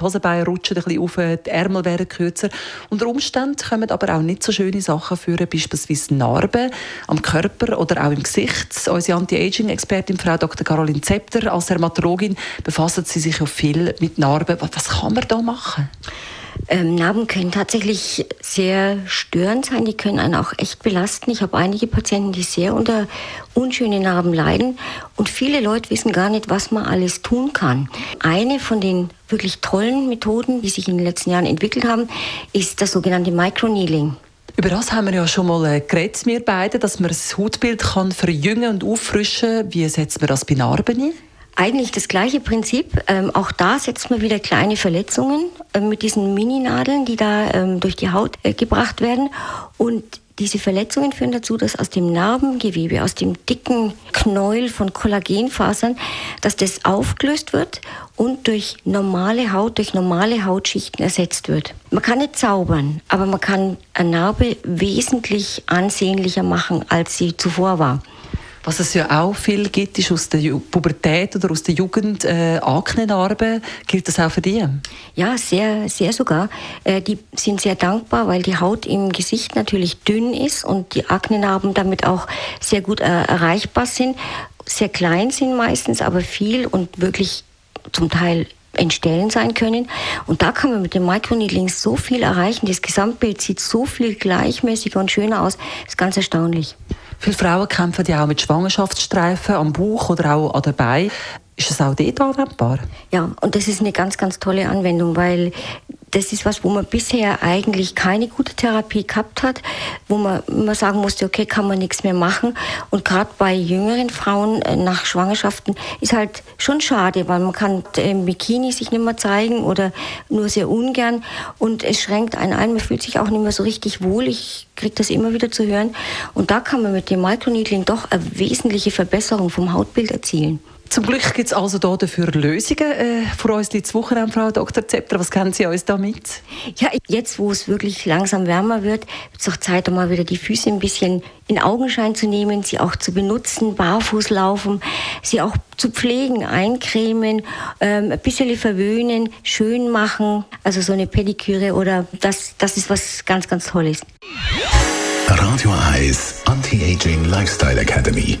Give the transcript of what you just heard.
die Hosenbeine rutschen ein bisschen auf, die Ärmel werden kürzer. Unter Umständen kommen aber auch nicht so schöne Sachen führen, beispielsweise Narben am Körper oder auch im Gesicht. Unsere Anti-Aging-Expertin Frau Dr. Caroline Zepter als Dermatologin befasst sie sich auch viel mit Narben. Was kann man da machen? Ähm, Narben können tatsächlich sehr störend sein, die können einen auch echt belasten. Ich habe einige Patienten, die sehr unter unschönen Narben leiden und viele Leute wissen gar nicht, was man alles tun kann. Eine von den wirklich tollen Methoden, die sich in den letzten Jahren entwickelt haben, ist das sogenannte Microneedling. Über das haben wir ja schon mal äh, geredet, wir beide, dass man das Hautbild kann verjüngen und auffrischen. Wie setzt man das bei Narben ein? Eigentlich das gleiche Prinzip. Ähm, auch da setzt man wieder kleine Verletzungen äh, mit diesen Mininadeln, die da ähm, durch die Haut äh, gebracht werden. Und diese Verletzungen führen dazu, dass aus dem Narbengewebe, aus dem dicken Knäuel von Kollagenfasern, dass das aufgelöst wird und durch normale Haut, durch normale Hautschichten ersetzt wird. Man kann nicht zaubern, aber man kann eine Narbe wesentlich ansehnlicher machen, als sie zuvor war. Was es ja auch viel gibt, ist aus der Pubertät oder aus der Jugend äh, Aknenarben. Gilt das auch für die? Ja, sehr, sehr sogar. Äh, die sind sehr dankbar, weil die Haut im Gesicht natürlich dünn ist und die Aknenarben damit auch sehr gut äh, erreichbar sind. Sehr klein sind meistens, aber viel und wirklich zum Teil entstellen sein können. Und da kann man mit dem Microneedling so viel erreichen. Das Gesamtbild sieht so viel gleichmäßiger und schöner aus. Das ist ganz erstaunlich. Viele Frauen kämpfen ja auch mit Schwangerschaftsstreifen am Bauch oder auch an den Beinen. Ist das auch dort anwendbar? Ja, und das ist eine ganz, ganz tolle Anwendung, weil das ist was, wo man bisher eigentlich keine gute Therapie gehabt hat, wo man immer sagen musste, okay, kann man nichts mehr machen. Und gerade bei jüngeren Frauen äh, nach Schwangerschaften ist halt schon schade, weil man kann im Bikini sich nicht mehr zeigen oder nur sehr ungern. Und es schränkt einen ein, man fühlt sich auch nicht mehr so richtig wohl. Ich kriege das immer wieder zu hören. Und da kann man mit dem Microneedling doch eine wesentliche Verbesserung vom Hautbild erzielen. Zum Glück gibt es also da dafür Lösungen. Äh, vor uns liegt Wochenende, Frau Dr. Zepter. Was kennen Sie uns da mit? Ja, jetzt, wo es wirklich langsam wärmer wird, wird es auch Zeit, um mal wieder die Füße ein bisschen in Augenschein zu nehmen, sie auch zu benutzen, barfuß laufen, sie auch zu pflegen, eincremen, ähm, ein bisschen verwöhnen, schön machen. Also so eine Pediküre oder das, das ist was ganz, ganz Tolles. Radio Eyes Anti-Aging Lifestyle Academy.